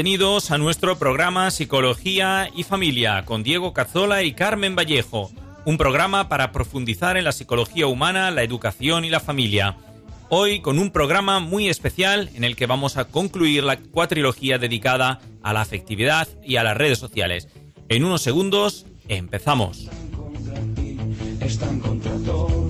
Bienvenidos a nuestro programa Psicología y Familia con Diego Cazzola y Carmen Vallejo, un programa para profundizar en la psicología humana, la educación y la familia. Hoy con un programa muy especial en el que vamos a concluir la cuatrilogía dedicada a la afectividad y a las redes sociales. En unos segundos empezamos. Contra ti, están contra todo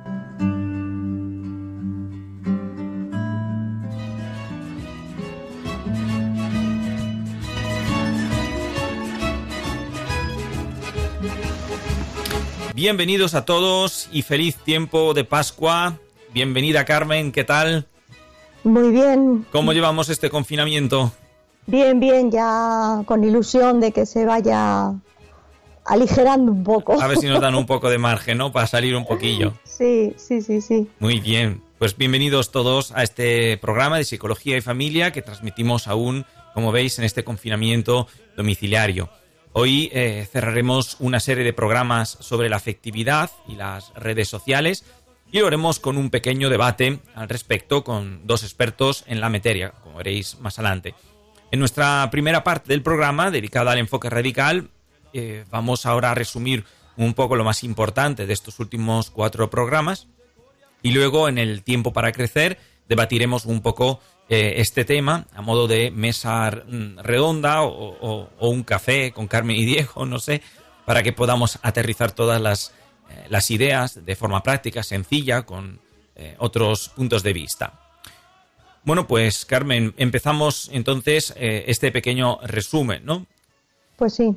Bienvenidos a todos y feliz tiempo de Pascua. Bienvenida Carmen, ¿qué tal? Muy bien, ¿Cómo llevamos este confinamiento? bien, bien, ya con ilusión de que se vaya aligerando un poco. A ver si nos dan un poco de margen, ¿no? Para salir un poquillo. Sí, sí, sí, sí. Muy bien. Pues bienvenidos todos a este programa de Psicología y Familia que transmitimos aún, como veis, en este confinamiento domiciliario. Hoy eh, cerraremos una serie de programas sobre la afectividad y las redes sociales y lo haremos con un pequeño debate al respecto con dos expertos en la materia, como veréis más adelante. En nuestra primera parte del programa, dedicada al enfoque radical, eh, vamos ahora a resumir un poco lo más importante de estos últimos cuatro programas y luego en el tiempo para crecer debatiremos un poco eh, este tema a modo de mesa mm, redonda o, o- o un café con Carmen y Diego, no sé, para que podamos aterrizar todas las, eh, las ideas de forma práctica, sencilla, con eh, otros puntos de vista. Bueno, pues Carmen, empezamos entonces este pequeño resumen, ¿no? Pues sí,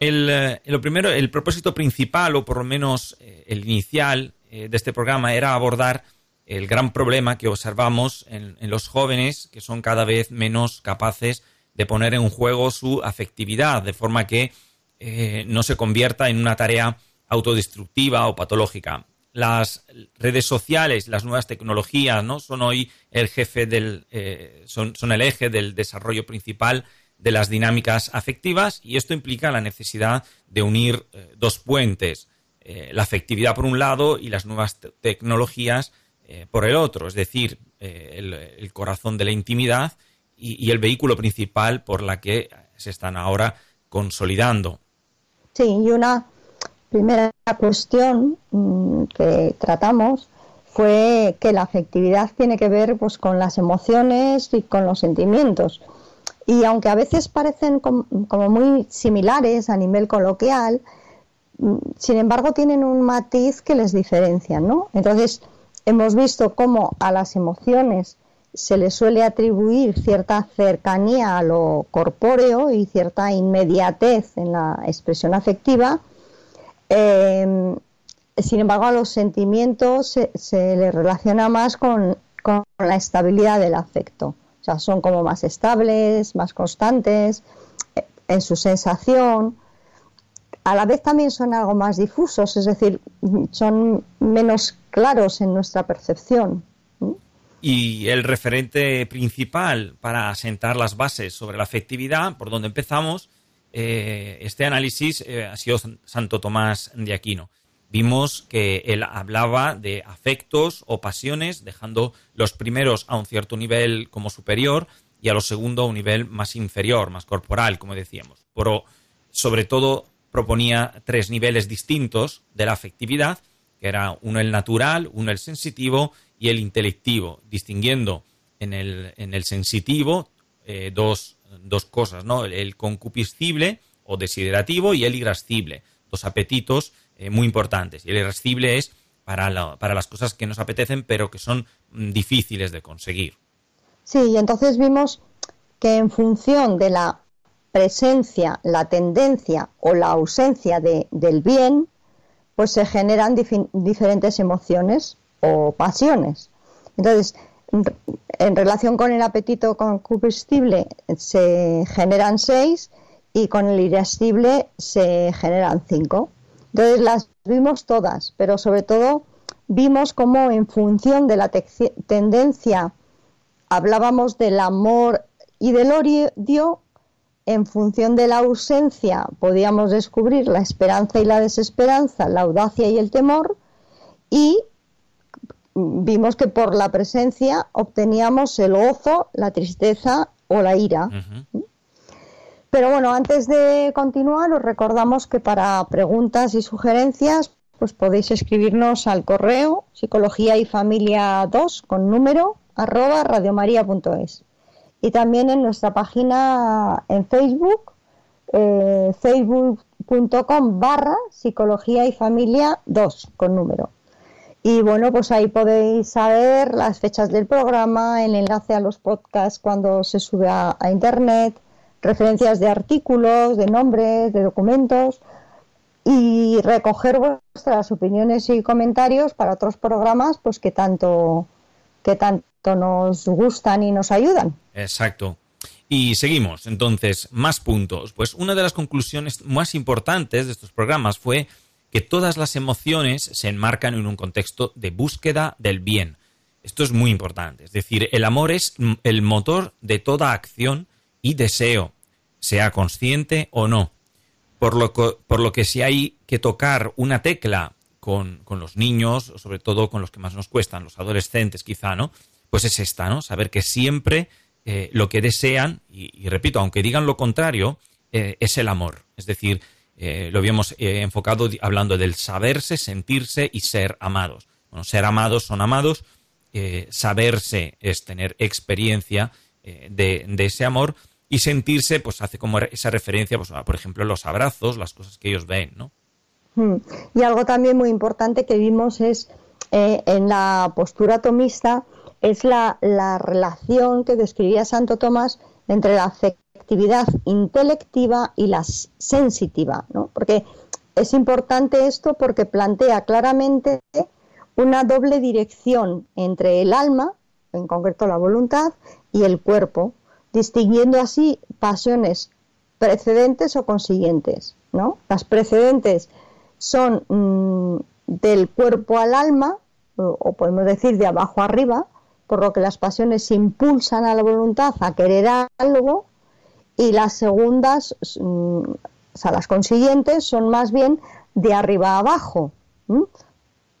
El, lo primero, el propósito principal, o por lo menos el inicial de este programa, era abordar el gran problema que observamos en, los jóvenes, que son cada vez menos capaces de poner en juego su afectividad, de forma que eh, no se convierta en una tarea autodestructiva o patológica. Las redes sociales, las nuevas tecnologías, ¿no? Son hoy el jefe del, eh, son, el eje del desarrollo principal de las dinámicas afectivas y esto implica la necesidad de unir eh, dos puentes, la afectividad por un lado y las nuevas te- tecnologías eh, por el otro, es decir, eh, el, corazón de la intimidad y, el vehículo principal por la que se están ahora consolidando. sí. Y una primera cuestión mm, que tratamos fue que la afectividad tiene que ver pues, con las emociones y con los sentimientos. Y aunque a veces parecen com- como muy similares a nivel coloquial, mm, sin embargo tienen un matiz que les diferencia, ¿no? Entonces, hemos visto cómo a las emociones se les suele atribuir cierta cercanía a lo corpóreo y cierta inmediatez en la expresión afectiva. Eh, sin embargo, a los sentimientos se, se les relaciona más con, con la estabilidad del afecto. O sea, son como más estables, más constantes eh, en su sensación. A la vez también son algo más difusos, es decir, son menos claros en nuestra percepción. Y el referente principal para asentar las bases sobre la afectividad, por donde empezamos, eh, este análisis eh, ha sido Santo Tomás de Aquino. Vimos que él hablaba de afectos o pasiones, dejando los primeros a un cierto nivel como superior y a los segundos a un nivel más inferior, más corporal, como decíamos. Pero sobre todo proponía tres niveles distintos de la afectividad, que era uno el natural, uno el sensitivo y el intelectivo, distinguiendo en el, en el sensitivo eh, dos, dos, cosas, ¿no? El, concupiscible o desiderativo y el irascible, dos apetitos eh, muy importantes. Y el irascible es para, para las cosas que nos apetecen, pero que son mm, difíciles de conseguir. Sí, y entonces vimos que en función de la presencia, la tendencia o la ausencia de, del bien, pues se generan diferentes emociones o pasiones. Entonces, en relación con el apetito concupiscible se generan seis y con el irascible se generan cinco. Entonces las vimos todas, pero sobre todo vimos cómo en función de la tendencia hablábamos del amor y del odio, en función de la ausencia podíamos descubrir la esperanza y la desesperanza, la audacia y el temor, y vimos que por la presencia obteníamos el gozo, la tristeza o la ira. Pero bueno, antes de continuar, os recordamos que para preguntas y sugerencias, pues podéis escribirnos al correo psicología y familia 2 con número arroba radiomaria.es y también en nuestra página en Facebook, eh, facebook.com barra psicología y familia 2 con número. Y bueno, pues ahí podéis saber las fechas del programa, el enlace a los podcasts cuando se sube a, internet, referencias de artículos, de nombres, de documentos y recoger vuestras opiniones y comentarios para otros programas pues que tanto que tanto nos gustan y nos ayudan. Exacto. Y seguimos, entonces, más puntos. Pues una de las conclusiones más importantes de estos programas fue que todas las emociones se enmarcan en un contexto de búsqueda del bien. Esto es muy importante. Es decir, el amor es el motor de toda acción y deseo, sea consciente o no. Por lo, que, por lo que si hay que tocar una tecla con, los niños, sobre todo con los que más nos cuestan, los adolescentes quizá, ¿no? Pues es esta, ¿no? Saber que siempre eh, lo que desean, y, repito, aunque digan lo contrario, eh, es el amor. Es decir, eh, lo habíamos enfocado hablando del saberse, sentirse y ser amados. Bueno, ser amados son amados, saberse es tener experiencia de, ese amor y sentirse pues hace como esa referencia, pues, por ejemplo, los abrazos, las cosas que ellos ven, ¿no? Hmm. Y algo también muy importante que vimos es en la postura tomista es la, la relación que describía Santo Tomás entre la fe actividad intelectiva y la sensitiva, ¿no? Porque es importante esto porque plantea claramente una doble dirección entre el alma, en concreto la voluntad, y el cuerpo, distinguiendo así pasiones precedentes o consiguientes, ¿no? Las precedentes son mm, del cuerpo al alma, o, o podemos decir de abajo arriba, por lo que las pasiones impulsan a la voluntad a querer algo y las segundas, mm, o sea, las consiguientes son más bien de arriba a abajo,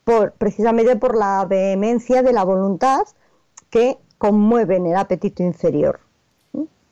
por, precisamente por la vehemencia de la voluntad que conmueven el apetito inferior.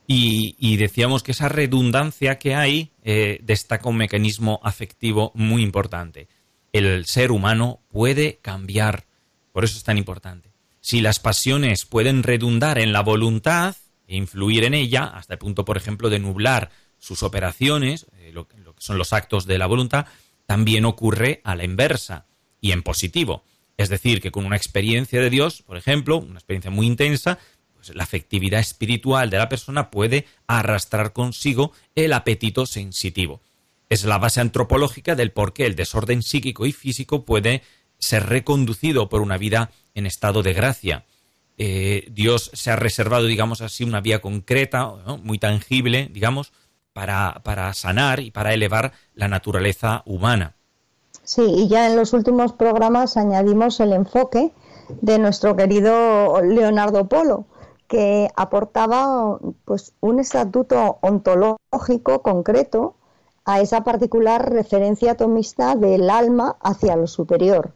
Y, decíamos que esa redundancia que hay eh, destaca un mecanismo afectivo muy importante. El ser humano puede cambiar, por eso es tan importante. Si las pasiones pueden redundar en la voluntad, e influir en ella hasta el punto, por ejemplo, de nublar sus operaciones, eh, lo, que son los actos de la voluntad, también ocurre a la inversa y en positivo. Es decir, que con una experiencia de Dios, por ejemplo, una experiencia muy intensa, pues la afectividad espiritual de la persona puede arrastrar consigo el apetito sensitivo. Es la base antropológica del por qué el desorden psíquico y físico puede ser reconducido por una vida en estado de gracia. Eh, Dios se ha reservado, digamos así, una vía concreta, muy tangible, digamos, para, para sanar y para elevar la naturaleza humana. Sí, y ya en los últimos programas añadimos el enfoque de nuestro querido Leonardo Polo, que aportaba pues un estatuto ontológico concreto a esa particular referencia atomista del alma hacia lo superior,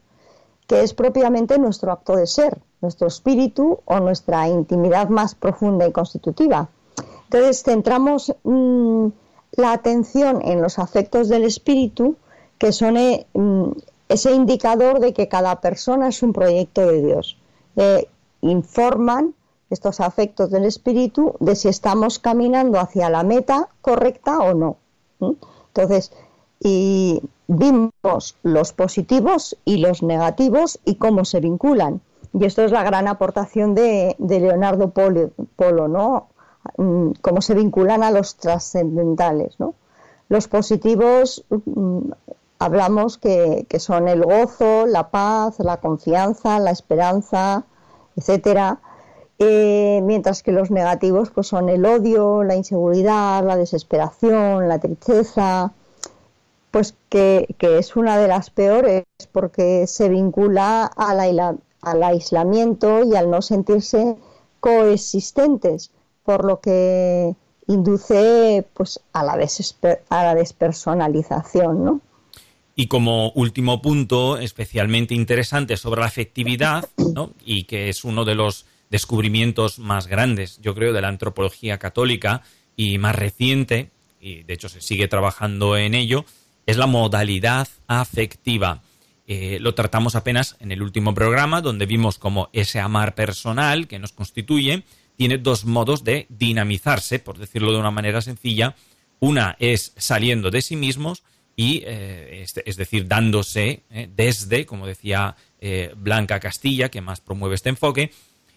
que es propiamente nuestro acto de ser, nuestro espíritu o nuestra intimidad más profunda y constitutiva. Entonces centramos mmm, la atención en los afectos del espíritu, que son eh, mm, ese indicador de que cada persona es un proyecto de Dios. Eh, informan estos afectos del espíritu de si estamos caminando hacia la meta correcta o no. ¿Mm? Entonces, y vimos los positivos y los negativos y cómo se vinculan. Y esto es la gran aportación de, Leonardo Polo, Polo, ¿no? Mm, cómo se vinculan a los trascendentales, ¿no? Los positivos mm, hablamos que, que, son el gozo, la paz, la confianza, la esperanza, etcétera. Eh, mientras que los negativos pues son el odio, la inseguridad, la desesperación, la tristeza, pues que, que es una de las peores porque se vincula a la, al aislamiento y al no sentirse coexistentes, por lo que induce pues a la, a la despersonalización, ¿no? Y como último punto especialmente interesante sobre la afectividad, ¿no? y que es uno de los descubrimientos más grandes, yo creo, de la antropología católica y más reciente, y de hecho se sigue trabajando en ello, es la modalidad afectiva. Eh, lo tratamos apenas en el último programa, donde vimos cómo ese amar personal que nos constituye tiene dos modos de dinamizarse, por decirlo de una manera sencilla. Una es saliendo de sí mismos y, eh, es, es, decir, dándose eh, desde, como decía Blanca Castilla, que más promueve este enfoque,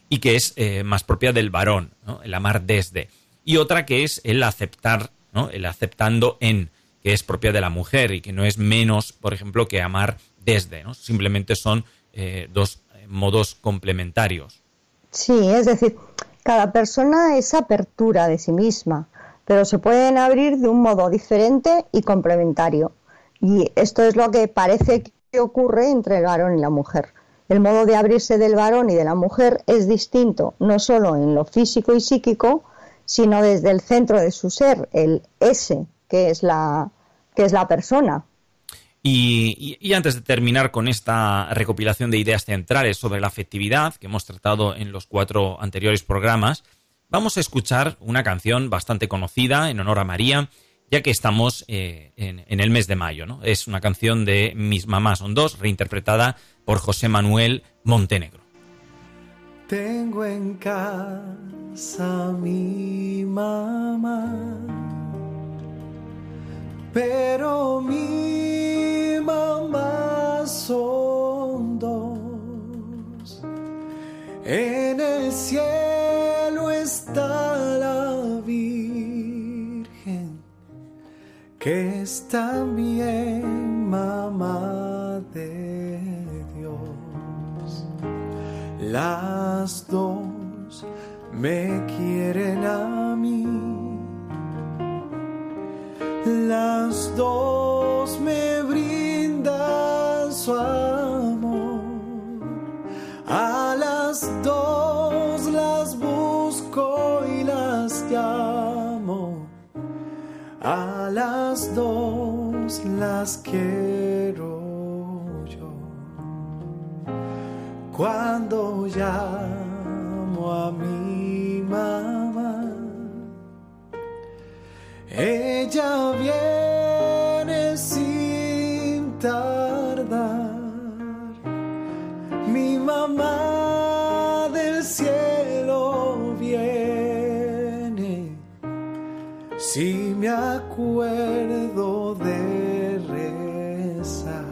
y que es más propia del varón, el amar desde. Y otra que es el aceptar, el aceptando en, que es propia de la mujer y que no es menos, por ejemplo, que amar desde. ¿no? Simplemente son eh, dos modos complementarios. Sí, es decir, cada persona es apertura de sí misma pero se pueden abrir de un modo diferente y complementario. Y esto es lo que parece que ocurre entre el varón y la mujer. El modo de abrirse del varón y de la mujer es distinto, no solo en lo físico y psíquico, sino desde el centro de su ser, el ese, que es la, que es la persona. Y, y, y, antes de terminar con esta recopilación de ideas centrales sobre la afectividad que hemos tratado en los cuatro anteriores programas, vamos a escuchar una canción bastante conocida en honor a María, ya que estamos eh, en, en, el mes de mayo. ¿no? Es una canción de Mis mamás son dos, reinterpretada por José Manuel Montenegro. Tengo en casa mi mamá, pero mi mamá son dos. En el cielo está la Virgen, que es también mamá de Dios. Las dos me quieren a mí. Las dos me brindan su amor. A las dos las busco y las llamo. A las dos las quiero yo. Cuando llamo a mi ella viene sin tardar. Mi mamá del cielo viene. Si me acuerdo de rezar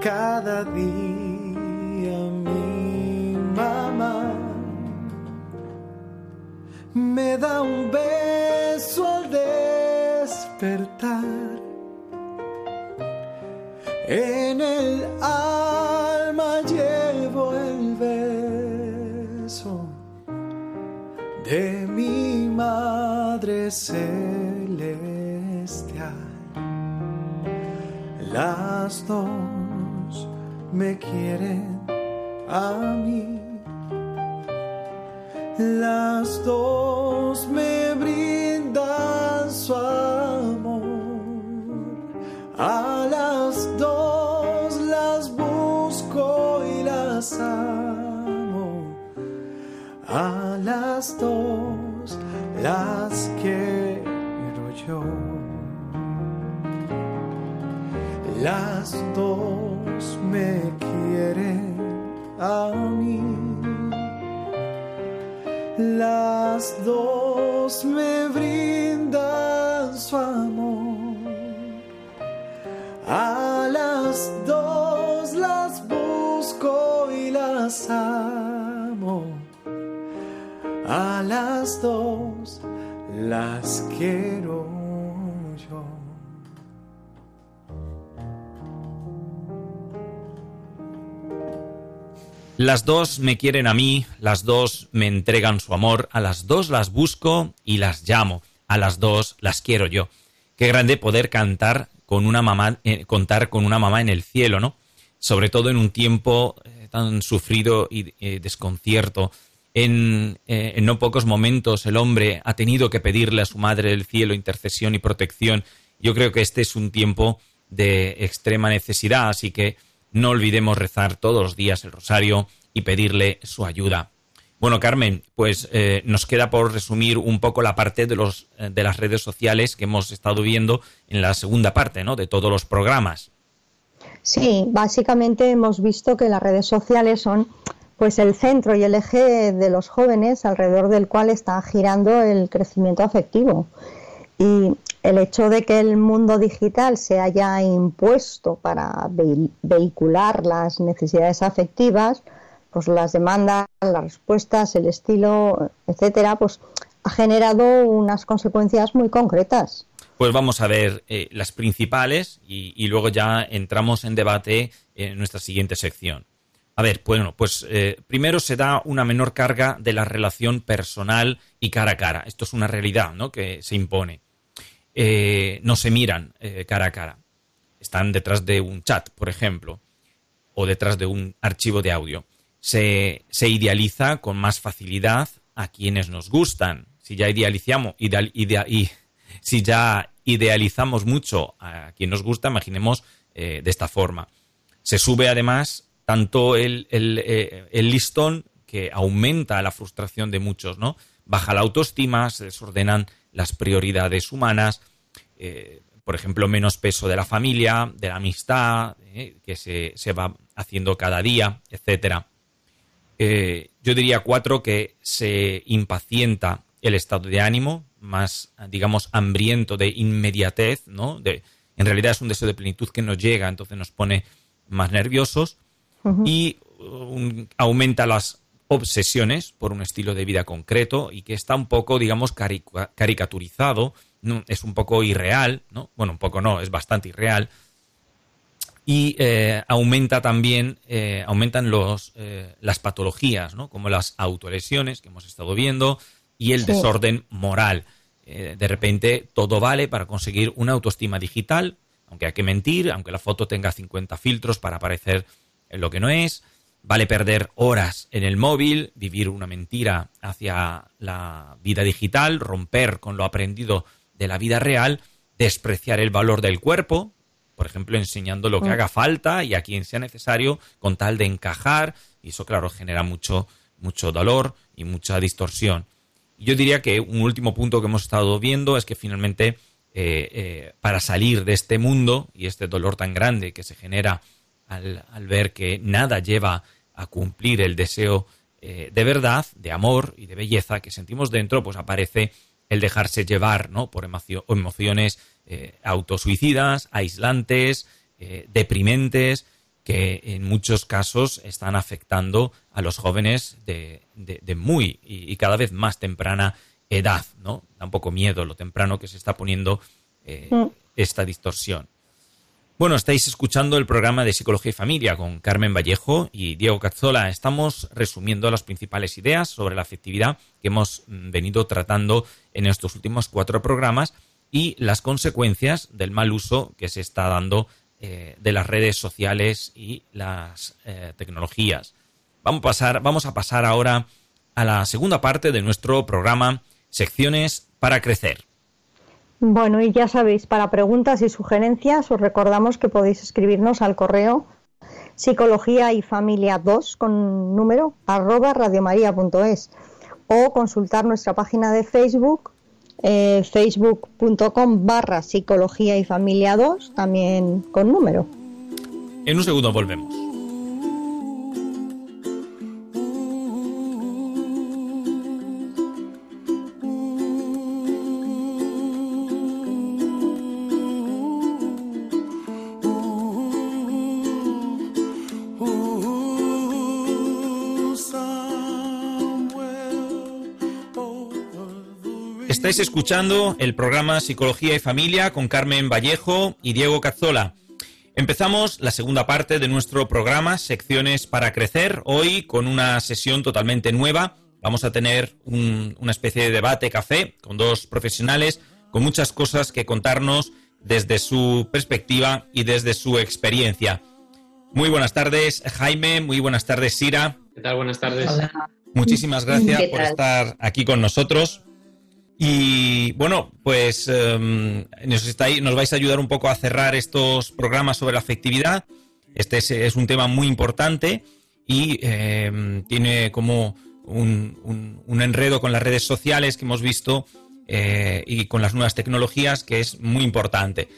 cada día, mi mamá me da un beso Las dos me quieren a mí. Las dos me Las dos me quieren a mí. Las dos me brindan su amor. A las dos las busco y las amo. A las dos las quiero Las dos me quieren a mí, las dos me entregan su amor, a las dos las busco y las llamo, a las dos las quiero yo. Qué grande poder cantar con una mamá, eh, contar con una mamá en el cielo, ¿no? Sobre todo en un tiempo eh, tan sufrido y eh, desconcierto. En, eh, en no pocos momentos el hombre ha tenido que pedirle a su madre del cielo intercesión y protección. Yo creo que este es un tiempo de extrema necesidad, así que no olvidemos rezar todos los días el rosario y pedirle su ayuda. Bueno, Carmen, pues eh, nos queda por resumir un poco la parte de, los, eh, de las redes sociales que hemos estado viendo en la segunda parte, ¿no? De todos los programas. Sí, básicamente hemos visto que las redes sociales son pues el centro y el eje de los jóvenes alrededor del cual está girando el crecimiento afectivo. Y el hecho de que el mundo digital se haya impuesto para ve- vehicular las necesidades afectivas, pues las demandas, las respuestas, el estilo, etcétera, pues ha generado unas consecuencias muy concretas. Pues vamos a ver eh, las principales y, y luego ya entramos en debate en nuestra siguiente sección. A ver, bueno, pues eh, primero se da una menor carga de la relación personal y cara a cara. Esto es una realidad, ¿no? Que se impone. Eh, no se miran eh, cara a cara. Están detrás de un chat, por ejemplo, o detrás de un archivo de audio. Se, se idealiza con más facilidad a quienes nos gustan. Si ya idealizamos, ideal- idea- y, si ya idealizamos mucho a quien nos gusta, imaginemos eh, de esta forma. Se sube además tanto el, el, el listón que aumenta la frustración de muchos, ¿no? Baja la autoestima, se desordenan las prioridades humanas, eh, por ejemplo, menos peso de la familia, de la amistad, eh, que se, se va haciendo cada día, etcétera. Eh, yo diría cuatro que se impacienta el estado de ánimo, más, digamos, hambriento de inmediatez, ¿no? De, en realidad es un deseo de plenitud que nos llega, entonces nos pone más nerviosos y un- aumenta las obsesiones por un estilo de vida concreto y que está un poco, digamos, carica- caricaturizado, ¿no? es un poco irreal, ¿no? Bueno, un poco no, es bastante irreal y eh, aumenta también eh, aumentan los eh, las patologías ¿no? como las autolesiones que hemos estado viendo y el Sí. desorden moral Eh, de repente todo vale para conseguir una autoestima digital aunque hay que mentir aunque la foto tenga 50 filtros para parecer lo que no es vale perder horas en el móvil vivir una mentira hacia la vida digital romper con lo aprendido de la vida real despreciar el valor del cuerpo por ejemplo, enseñando lo que haga falta y a quien sea necesario con tal de encajar, y eso, claro, genera mucho, mucho dolor y mucha distorsión. Yo diría que un último punto que hemos estado viendo es que finalmente, eh, eh, para salir de este mundo y este dolor tan grande que se genera al, al ver que nada lleva a cumplir el deseo eh, de verdad, de amor y de belleza que sentimos dentro, pues aparece el dejarse llevar ¿no? por emocio- emociones eh, autosuicidas, aislantes, eh, deprimentes, que en muchos casos están afectando a los jóvenes de, de- de muy y, y cada vez más temprana edad. ¿no? Da un poco miedo lo temprano que se está poniendo eh, Mm. esta distorsión. Bueno, estáis escuchando el programa de Psicología y Familia con Carmen Vallejo y Diego Cazzola. Estamos resumiendo las principales ideas sobre la afectividad que hemos mm, venido tratando en estos últimos cuatro programas y las consecuencias del mal uso que se está dando eh, de las redes sociales y las eh, tecnologías. Vamos a, pasar, vamos a pasar ahora a la segunda parte de nuestro programa, secciones para crecer. Bueno, y ya sabéis, para preguntas y sugerencias os recordamos que podéis escribirnos al correo psicología y familia 2 con número arroba radiomaria.es o consultar nuestra página de Facebook eh, facebook.com barra psicología y familia 2 también con número. En un segundo volvemos. Estáis escuchando el programa Psicología y Familia con Carmen Vallejo y Diego Cazzola. Empezamos la segunda parte de nuestro programa, Secciones para Crecer, hoy con una sesión totalmente nueva. Vamos a tener una especie de debate café con dos profesionales con muchas cosas que contarnos desde su perspectiva y desde su experiencia. Muy buenas tardes, Jaime. Muy buenas tardes, Sira. ¿Qué tal? Buenas tardes. Muchísimas gracias por estar aquí con nosotros. Y bueno, pues em, nos, nos vais a ayudar un poco a cerrar estos programas sobre la afectividad. Este es, un tema muy importante y em, tiene como un, enredo con las redes sociales que hemos visto eh, y con las nuevas tecnologías que es muy importante.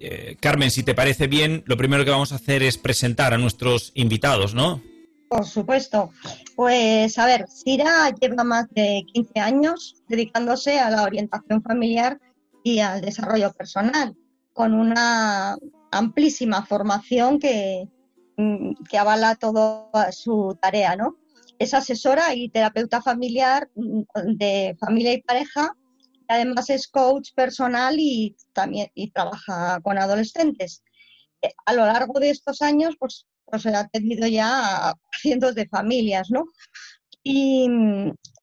Eh, Carmen, si te parece bien, lo primero que vamos a hacer es presentar a nuestros invitados, ¿no? Por supuesto. Pues a ver, Sira lleva más de 15 años dedicándose a la orientación familiar y al desarrollo personal, con una amplísima formación que, mm, que avala toda su tarea, ¿no? Es asesora y terapeuta familiar mm, de familia y pareja, además es coach personal y también y trabaja con adolescentes. Eh, a lo largo de estos años, pues pues ha atendido ya a cientos de familias, ¿no? Y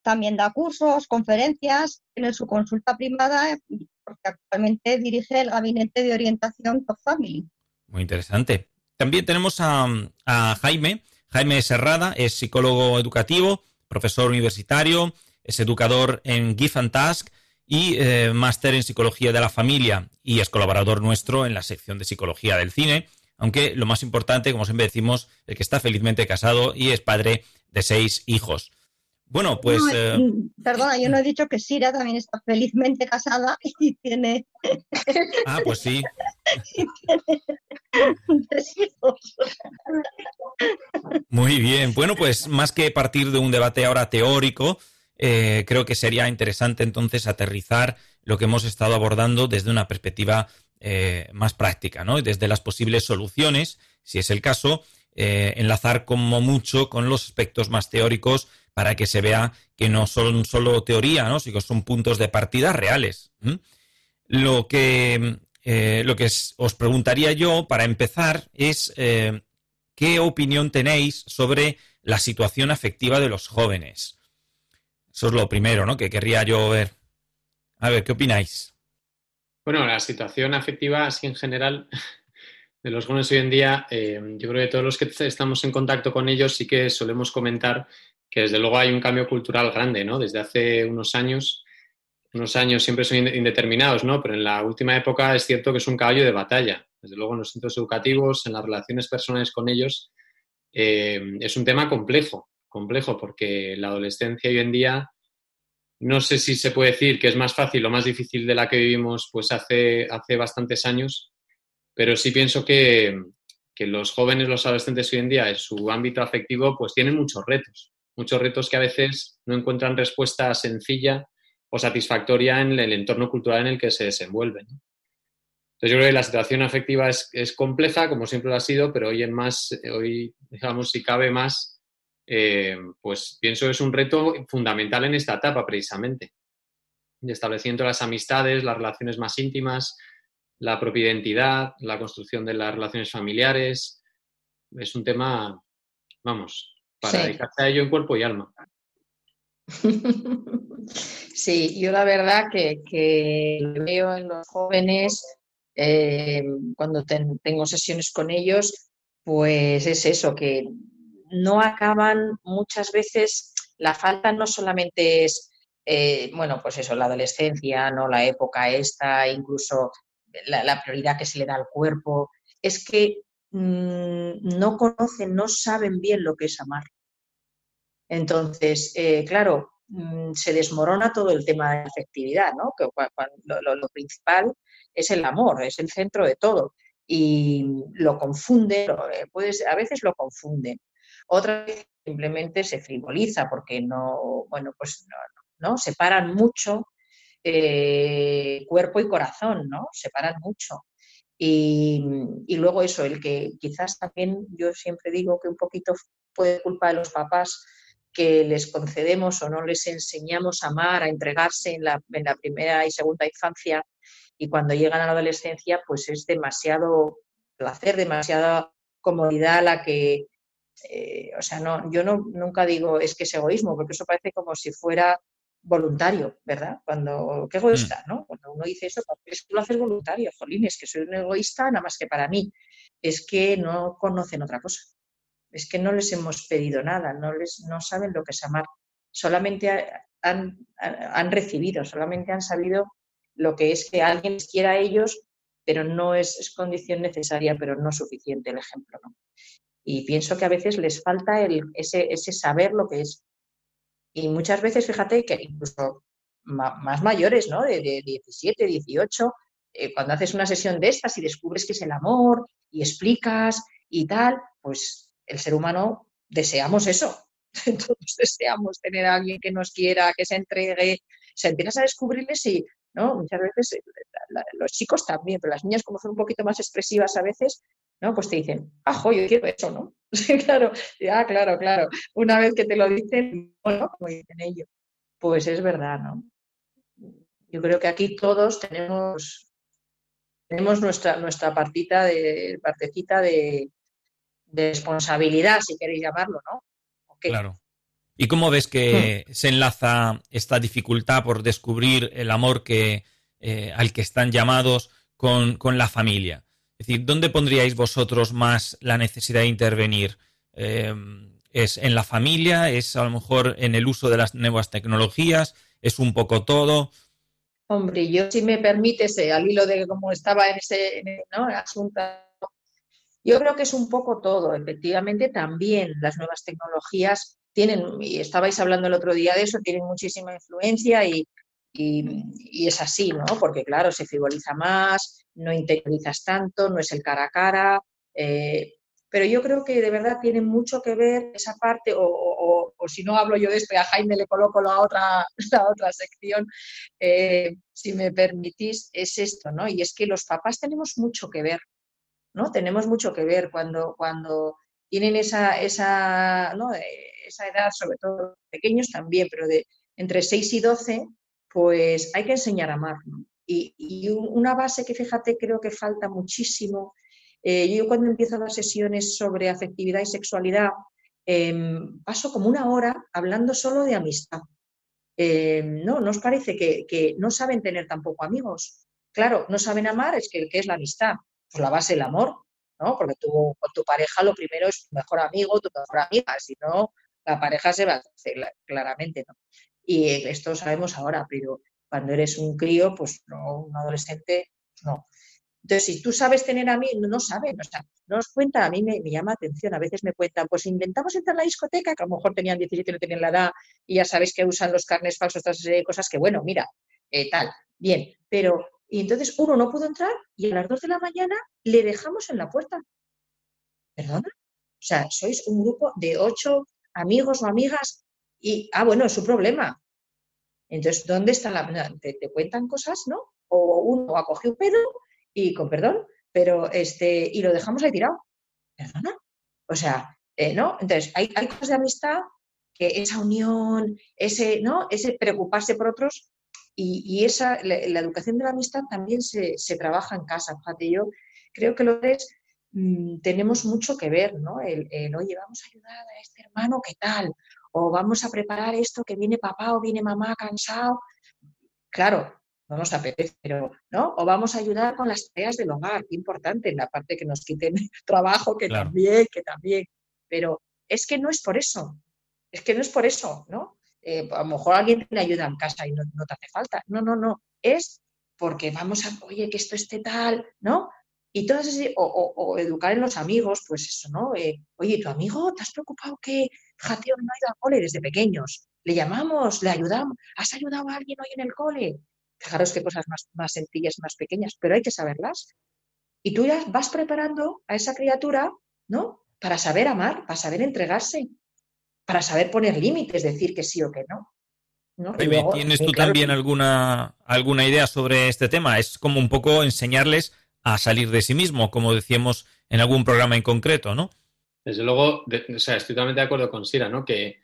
también da cursos, conferencias, tiene su consulta privada, porque actualmente dirige el Gabinete de Orientación Top Family. Muy interesante. También tenemos a, Jaime, Jaime Serrada, es psicólogo educativo, profesor universitario, es educador en Give and Task y eh, máster en psicología de la familia y es colaborador nuestro en la sección de psicología del cine aunque lo más importante, como siempre decimos, el que está felizmente casado y es padre de seis hijos. Bueno, pues... Eh, perdona, yo no he dicho que Sira también está felizmente casada y tiene... Ah, pues sí. tres hijos. Muy bien. Bueno, pues más que partir de un debate ahora teórico, eh, creo que sería interesante entonces aterrizar lo que hemos estado abordando desde una perspectiva eh, más práctica, ¿no? Desde las posibles soluciones, si es el caso, eh, enlazar como mucho con los aspectos más teóricos para que se vea que no son solo teoría, ¿no? sino que son puntos de partida reales. Lo que, eh, lo que os preguntaría yo para empezar es qué opinión tenéis sobre la situación afectiva de los jóvenes. Eso es lo primero, ¿no? Que querría yo ver. A ver, ¿qué opináis? Bueno, la situación afectiva, así en general, de los jóvenes hoy en día, eh, yo creo que todos los que estamos en contacto con ellos sí que solemos comentar que desde luego hay un cambio cultural grande, ¿no? Desde hace unos años, unos años siempre son indeterminados, ¿no? Pero en la última época es cierto que es un caballo de batalla. Desde luego en los centros educativos, en las relaciones personales con ellos, eh, es un tema complejo, complejo, porque la adolescencia hoy en día no sé si se puede decir que es más fácil o más difícil de la que vivimos pues hace, hace bastantes años, pero sí pienso que, los jóvenes, los adolescentes hoy en día en su ámbito afectivo pues tienen muchos retos, muchos retos que a veces no encuentran respuesta sencilla o satisfactoria en el entorno cultural en el que se desenvuelven. Entonces yo creo que la situación afectiva es, es compleja, como siempre lo ha sido, pero hoy en más, hoy digamos si cabe más eh, pues pienso que es un reto fundamental en esta etapa precisamente, de las amistades, las relaciones más íntimas, la propia identidad, la construcción de las relaciones familiares. Es un tema, vamos, para dedicarse a ello en cuerpo y alma. Sí, yo la verdad que, veo en los jóvenes, eh, cuando tengo sesiones con ellos, pues es eso, que no acaban muchas veces, la falta no solamente es, eh, bueno, pues eso, la adolescencia, no la época esta, incluso la, prioridad que se le da al cuerpo, es que mm, no conocen, no saben bien lo que es amar. Entonces, eh, claro, mm, se desmorona todo el tema de la afectividad, ¿no? Que lo, principal es el amor, es el centro de todo. Y lo confunden, eh, a veces lo confunden. Otra vez simplemente se frivoliza porque no, bueno, pues no, no, separan mucho eh, cuerpo y corazón, ¿no? Separan mucho. Y, y, luego eso, el que quizás también yo siempre digo que un poquito puede culpa de los papás que les concedemos o no les enseñamos a amar, a entregarse en la, en la primera y segunda infancia y cuando llegan a la adolescencia pues es demasiado placer, demasiada comodidad la que, eh, o sea, no, yo no, nunca digo es que es egoísmo, porque eso parece como si fuera voluntario, ¿verdad? Cuando, qué egoísta, mm. ¿no? Cuando uno dice eso, es que lo haces voluntario, jolín, es que soy un egoísta nada más que para mí, es que no conocen otra cosa, es que no les hemos pedido nada, no, les, no saben lo que es amar, solamente han, han recibido, solamente han sabido lo que es que alguien les quiera a ellos, pero no es, condición necesaria, pero no suficiente el ejemplo, ¿no? Y pienso que a veces les falta ese, saber lo que es y muchas veces, fíjate que incluso más mayores, ¿no? De, 17, 18, eh, cuando haces una sesión de estas y descubres que es el amor y explicas y tal, pues el ser humano deseamos eso. Todos deseamos tener a alguien que nos quiera, que se entregue. Se empiezas a descubrirles y, ¿no? Muchas veces eh, los chicos también, pero las niñas como son un poquito más expresivas a veces, ¿no? Pues te dicen, ajo, yo quiero eso, ¿no? claro, ya, claro, claro. Una vez que te lo dicen, bueno, como dicen ellos, pues es verdad, ¿no? Yo creo que aquí todos tenemos, tenemos nuestra, nuestra partita de, partecita de, responsabilidad, si queréis llamarlo, ¿no? Claro. ¿Y cómo ves que hmm. se enlaza esta dificultad por descubrir el amor que, eh, al que están llamados con, con la familia? Es decir, ¿dónde pondríais vosotros más la necesidad de intervenir? Eh, ¿Es en la familia? ¿Es a lo mejor en el uso de las nuevas tecnologías? ¿Es un poco todo? Hombre, yo si me permites, eh, al hilo de cómo estaba en ese asunto, yo creo que es un poco todo. Efectivamente, también las nuevas tecnologías tienen, y estabais hablando el otro día de eso, tienen muchísima influencia y, y, es así, ¿no? Porque claro, se frivoliza más, no interiorizas tanto, no es el cara a cara. Eh, pero yo creo que de verdad tiene mucho que ver esa parte, o, si no hablo yo de esto a Jaime le coloco la otra, la otra sección, eh, si me permitís, es esto, ¿no? Y es que los papás tenemos mucho que ver, ¿no? Tenemos mucho que ver cuando, cuando tienen esa, esa, ¿no? esa edad, sobre todo pequeños también, pero de entre 6 y 12, pues hay que enseñar a amar. Y, una base que fíjate creo que falta muchísimo. Eh, yo cuando empiezo las sesiones sobre afectividad y sexualidad, em, paso como una hora hablando solo de amistad. Em, no, ¿nos parece que, no saben tener tampoco amigos? Claro, no saben amar, es que ¿qué es la amistad? Pues la base del amor, ¿no? Porque con tu pareja lo primero es tu mejor amigo, tu mejor amiga, si no, la pareja se va a hacer claramente, ¿no? Y esto sabemos ahora, pero cuando eres un crío, pues no, un adolescente, no. Entonces, si tú sabes tener a mí, no saben, o sea, no nos cuentan, a mí me, llama atención, a veces me cuentan, pues intentamos entrar a la discoteca, que a lo mejor tenían 17 y no tenían la edad, y ya sabéis que usan los carnes falsos, estas cosas que, bueno, mira, eh, tal, bien, pero, y entonces uno no pudo entrar y a las 2 de la mañana le dejamos en la puerta. ¿Perdona? O sea, sois un grupo de ocho amigos o amigas y, ah, bueno, es su problema. Entonces, ¿dónde está la... Te, cuentan cosas, ¿no? O uno ha cogido un pedo y, con perdón, pero este, y lo dejamos ahí tirado. ¿Perdona? O sea, eh, ¿no? Entonces, hay, hay cosas de amistad que esa unión, ese, ¿no? Ese preocuparse por otros, Y, esa, la, educación de la amistad también se, trabaja en casa. Fíjate, yo creo que lo es, mm, tenemos mucho que ver, ¿no? El, oye, vamos a ayudar a este hermano, ¿qué tal? O vamos a preparar esto, que viene papá o viene mamá cansado. Claro, no nos apetece, pero, ¿no? O vamos a ayudar con las tareas del hogar, qué importante, en la parte que nos quiten trabajo, que también, que también. Pero es que no es por eso, es que no es por eso, ¿no? Eh, a lo mejor alguien te ayuda en casa y no, te hace falta. No, no, no. Es porque vamos a, oye, que esto esté tal, ¿no? Y todas esas, o, educar en los amigos, pues eso, ¿no? Eh, oye, tu amigo, ¿te has preocupado que Jateo no ha ido al cole desde pequeños? Le llamamos, le ayudamos. ¿Has ayudado a alguien hoy en el cole? Fijaros qué cosas más, más sencillas, más pequeñas, pero hay que saberlas. Y tú ya vas preparando a esa criatura, ¿no? Para saber amar, para saber entregarse, para saber poner límites, decir que sí o que no. ¿Tienes tú también alguna, alguna idea sobre este tema? Es como un poco enseñarles a salir de sí mismo, como decíamos en algún programa en concreto, ¿no? Desde luego, o sea, estoy totalmente de acuerdo con Sira, ¿no? Que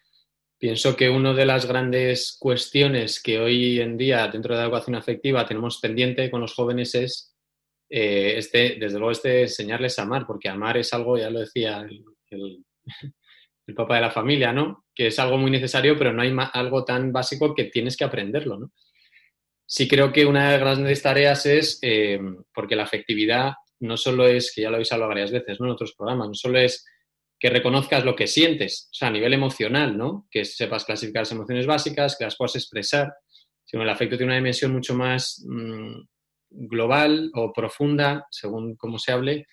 pienso que una de las grandes cuestiones que hoy en día dentro de la educación afectiva tenemos pendiente con los jóvenes es eh, este, desde luego, este enseñarles a amar, porque amar es algo, ya lo decía el papá de la familia, ¿no? Que es algo muy necesario, pero no hay algo tan básico que tienes que aprenderlo, ¿no? Sí creo que una de las grandes tareas es, eh, porque la afectividad no solo es, que ya lo habéis hablado varias veces, ¿no? En otros programas, no solo es que reconozcas lo que sientes, o sea, a nivel emocional, ¿no? Que sepas clasificar las emociones básicas, que las puedas expresar, sino el afecto tiene una dimensión mucho más mm, global o profunda, según cómo se hable,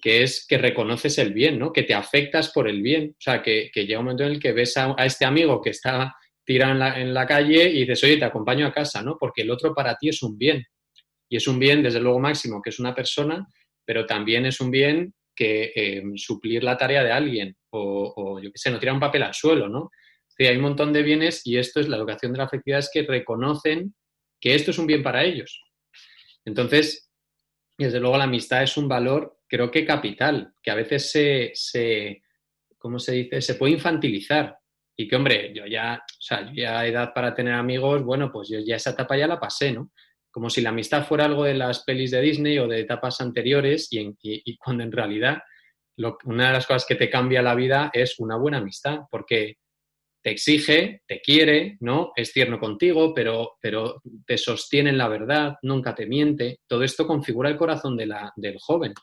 que es que reconoces el bien, ¿no? Que te afectas por el bien. O sea, que, llega un momento en el que ves a, este amigo que está tirado en la, calle y dices, oye, te acompaño a casa, ¿no? Porque el otro para ti es un bien. Y es un bien, desde luego, máximo, que es una persona, pero también es un bien que eh, suplir la tarea de alguien o, yo qué sé, no tirar un papel al suelo, ¿no? Sí, hay un montón de bienes y esto es la educación de la afectividad, es que reconocen que esto es un bien para ellos. Entonces, desde luego la amistad es un valor creo que capital, que a veces se, se ¿cómo se dice? Se puede infantilizar. Y que, hombre, yo ya, o sea, ya edad para tener amigos, bueno, pues yo ya esa etapa ya la pasé, ¿no? Como si la amistad fuera algo de las pelis de Disney o de etapas anteriores y, cuando en realidad una de las cosas que te cambia la vida es una buena amistad, porque te exige, te quiere, ¿no? Es tierno contigo, pero, pero te sostiene en la verdad, nunca te miente. Todo esto configura el corazón de la, del joven.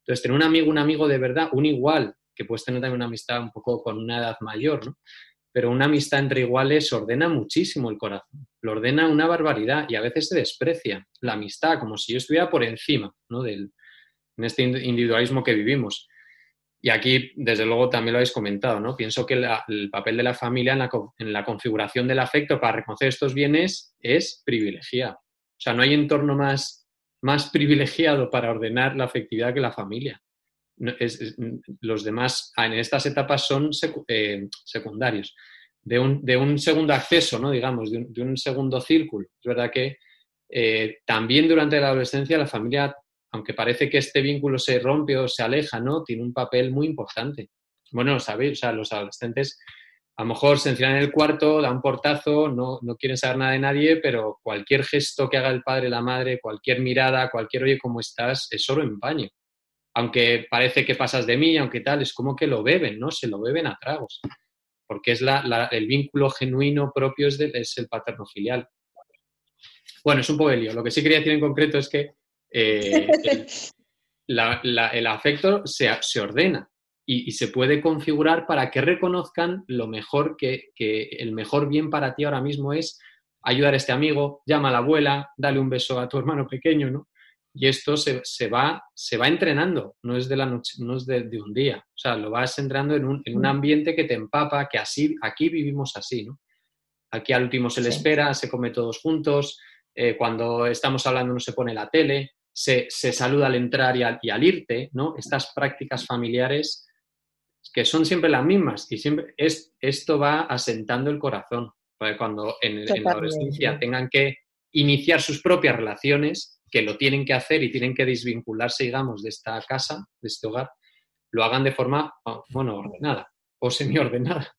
Entonces, tener un amigo, un amigo de verdad, un igual, que puedes tener también una amistad un poco con una edad mayor, ¿no? Pero una amistad entre iguales ordena muchísimo el corazón, lo ordena una barbaridad y a veces se desprecia la amistad, como si yo estuviera por encima, ¿no? Del, en este individualismo que vivimos. Y aquí, desde luego, también lo habéis comentado, ¿no? Pienso que el papel de la familia en la, configuración del afecto para reconocer estos bienes es privilegiado. O sea, no hay entorno más más privilegiado para ordenar la afectividad que la familia. Los demás en estas etapas son eh, secundarios. De un, segundo acceso, ¿no? digamos, de un, segundo círculo. Es verdad que eh, también durante la adolescencia la familia, aunque parece que este vínculo se rompe o se aleja, ¿no? tiene un papel muy importante. Bueno, sabéis, o sea, los adolescentes a lo mejor se encierran en el cuarto, da un portazo, no, no quieren saber nada de nadie, pero cualquier gesto que haga el padre, la madre, cualquier mirada, cualquier oye, ¿cómo estás? es oro en paño. Aunque parece que pasas de mí, aunque tal, es como que lo beben, ¿no? Se lo beben a tragos. Porque es la, el vínculo genuino propio es, es el paterno filial. Bueno, es un poco de lío. Lo que sí quería decir en concreto es que eh, el, afecto se, se ordena y, se puede configurar para que reconozcan lo mejor que, el mejor bien para ti ahora mismo es ayudar a este amigo, llama a la abuela, dale un beso a tu hermano pequeño, ¿no? Y esto se, va, se va entrenando, no es de la noche, no es de, un día. O sea, lo vas entrenando en un, en un, mm. ambiente que te empapa, que así, aquí vivimos así, ¿no? Aquí al último se le espera, se come todos juntos, eh, cuando estamos hablando no se pone la tele, se, saluda al entrar y al, y al, irte, ¿no? Estas prácticas familiares que son siempre las mismas y siempre es, esto va asentando el corazón. Cuando en, la adolescencia tengan que iniciar sus propias relaciones, que lo tienen que hacer y tienen que desvincularse, digamos, de esta casa, de este hogar, lo hagan de forma, bueno, ordenada o semi-ordenada.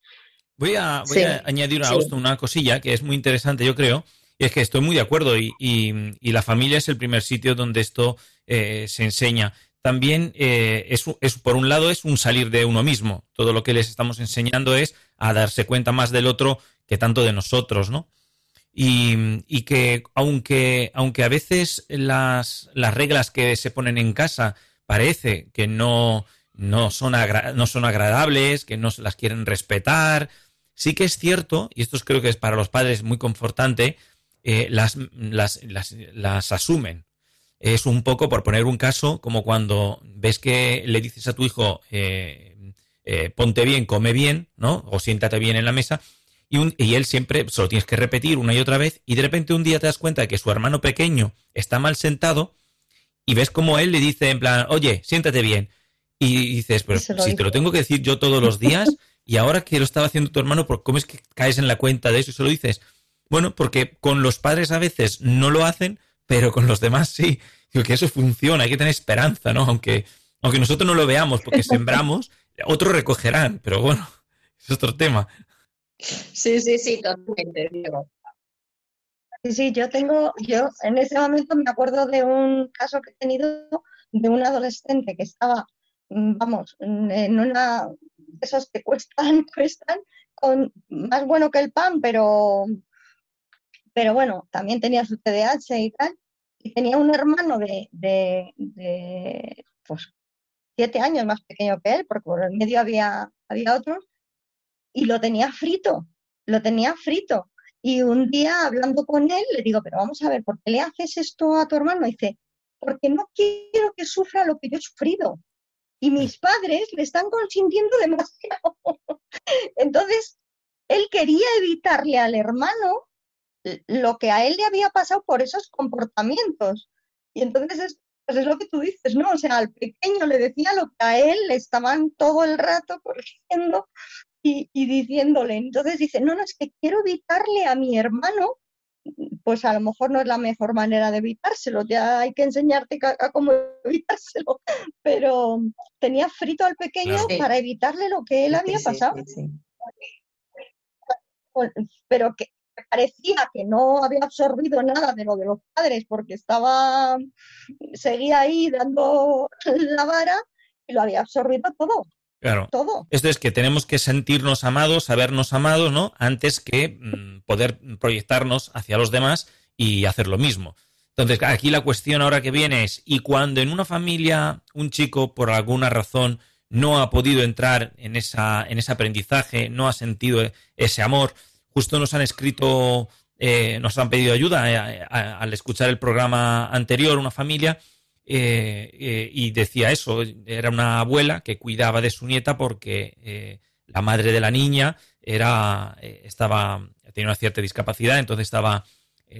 Voy a, voy a añadir a una cosilla que es muy interesante, yo creo, Y es que estoy muy de acuerdo y, y, la familia es el primer sitio donde esto eh, se enseña. También eh, es, es, por un lado, es un salir de uno mismo. Todo lo que les estamos enseñando es a darse cuenta más del otro que tanto de nosotros, ¿no? Y, que aunque, aunque a veces las, las reglas que se ponen en casa parece que no, no, son, no son agradables, que no se las quieren respetar, sí que es cierto, y esto creo que es para los padres muy confortante, eh, las, las, las, asumen. Es un poco, por poner un caso, como cuando ves que le dices a tu hijo, eh, eh, ponte bien, come bien, ¿no? O siéntate bien en la mesa, y, un, y él siempre se lo tienes que repetir una y otra vez, y de repente un día te das cuenta de que su hermano pequeño está mal sentado, y ves como él le dice en plan, oye, siéntate bien. Y dices, pero si te lo tengo que decir yo todos los días, y ahora que lo estaba haciendo tu hermano, ¿cómo es que caes en la cuenta de eso y se lo dices? Bueno, porque con los padres a veces no lo hacen, pero con los demás sí. Digo que eso funciona, hay que tener esperanza, ¿no? Aunque, aunque nosotros no lo veamos porque sembramos, otros recogerán, pero bueno, es otro tema. Sí, sí, sí, totalmente, Diego. Sí, sí, yo tengo, yo en ese momento me acuerdo de un caso que he tenido de un adolescente que estaba, mm, vamos, en una de esos que cuestan, cuestan, con más bueno que el pan, pero pero bueno, también tenía su TDAH y tal, y tenía un hermano de, pues, siete años más pequeño que él, porque por el medio había, había otros, y lo tenía frito, lo tenía frito. Y un día hablando con él, le digo, pero vamos a ver, ¿por qué le haces esto a tu hermano? Y dice, porque no quiero que sufra lo que yo he sufrido. Y mis padres le están consintiendo demasiado. Entonces, él quería evitarle al hermano lo que a él le había pasado por esos comportamientos. Y entonces es, pues es lo que tú dices, ¿no? O sea, al pequeño le decía lo que a él le estaban todo el rato corrigiendo y, diciéndole. Entonces dice, no, no, es que quiero evitarle a mi hermano, pues a lo mejor no es la mejor manera de evitárselo, ya hay que enseñarte a, cómo evitárselo, pero tenía frito al pequeño para evitarle lo que él había pasado. pero que parecía que no había absorbido nada de lo de los padres porque estaba, seguía ahí dando la vara y lo había absorbido todo. Claro. Todo. Esto es que tenemos que sentirnos amados, sabernos amados, ¿no? Antes que mm, poder proyectarnos hacia los demás y hacer lo mismo. Entonces, aquí la cuestión ahora que viene es, ¿y cuando en una familia un chico por alguna razón no ha podido entrar en, esa, en ese aprendizaje, no ha sentido ese amor, Justo nos han escrito, eh, nos han pedido ayuda eh, al escuchar el programa anterior, una familia, eh, y decía eso, era una abuela que cuidaba de su nieta porque la madre de la niña era, estaba, tenía una cierta discapacidad, entonces estaba,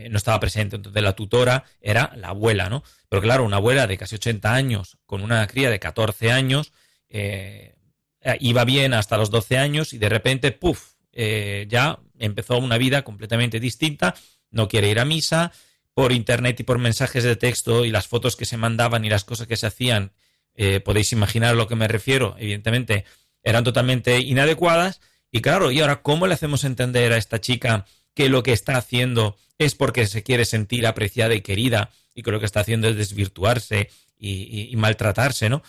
no estaba presente, entonces la tutora era la abuela, ¿no? Pero claro, una abuela de casi 80 años con una cría de 14 años, iba bien hasta los 12 años y de repente, puff, ya empezó una vida completamente distinta, no quiere ir a misa, por internet y por mensajes de texto y las fotos que se mandaban y las cosas que se hacían, eh, podéis imaginar a lo que me refiero, evidentemente eran totalmente inadecuadas. Y claro, ¿y ahora cómo le hacemos entender a esta chica que lo que está haciendo es porque se quiere sentir apreciada y querida y que lo que está haciendo es desvirtuarse y, y maltratarse, ¿no?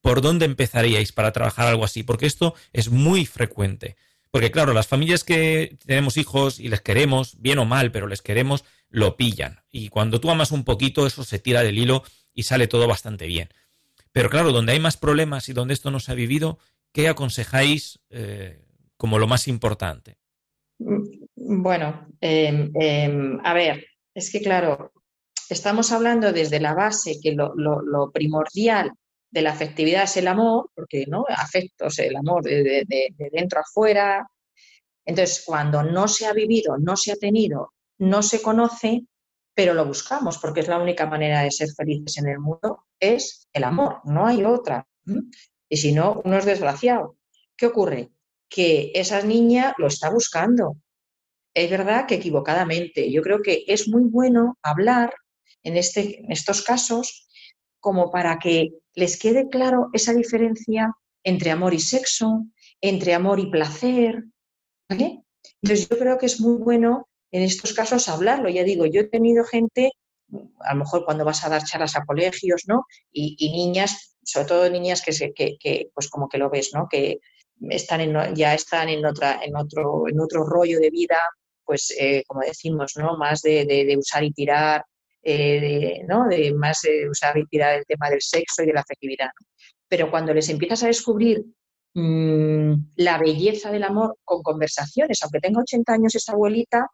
¿Por dónde empezaríais para trabajar algo así? Porque esto es muy frecuente. Porque claro, las familias que tenemos hijos y les queremos, bien o mal, pero les queremos, lo pillan. Y cuando tú amas un poquito, eso se tira del hilo y sale todo bastante bien. Pero claro, donde hay más problemas y donde esto no se ha vivido, ¿qué aconsejáis eh, como lo más importante? Mm, bueno, em, em, a ver, es que claro, estamos hablando desde la base que lo, primordial de la afectividad es el amor, porque ¿no? afectos, el amor de, dentro a afuera. Entonces, cuando no se ha vivido, no se ha tenido, no se conoce, pero lo buscamos, porque es la única manera de ser felices en el mundo, es el amor, no hay otra. Y si no, uno es desgraciado. ¿Qué ocurre? Que esa niña lo está buscando. Es verdad que equivocadamente. Yo creo que es muy bueno hablar en, este, en estos casos como para que les quede claro esa diferencia entre amor y sexo, entre amor y placer, ¿vale? Entonces yo creo que es muy bueno en estos casos hablarlo. Ya digo, yo he tenido gente, a lo mejor cuando vas a dar charlas a colegios, ¿no? Y, niñas, sobre todo niñas que, se, que, pues como que lo ves, ¿no? Que están en, ya están en, otra, en, otro, en otro rollo de vida, pues eh, como decimos, ¿no? Más de, usar y tirar, eh, de, ¿no? De más de usar y tirar el tema del sexo y de la afectividad. Pero cuando les empiezas a descubrir mmm, la belleza del amor con conversaciones, aunque tenga 80 años esa abuelita,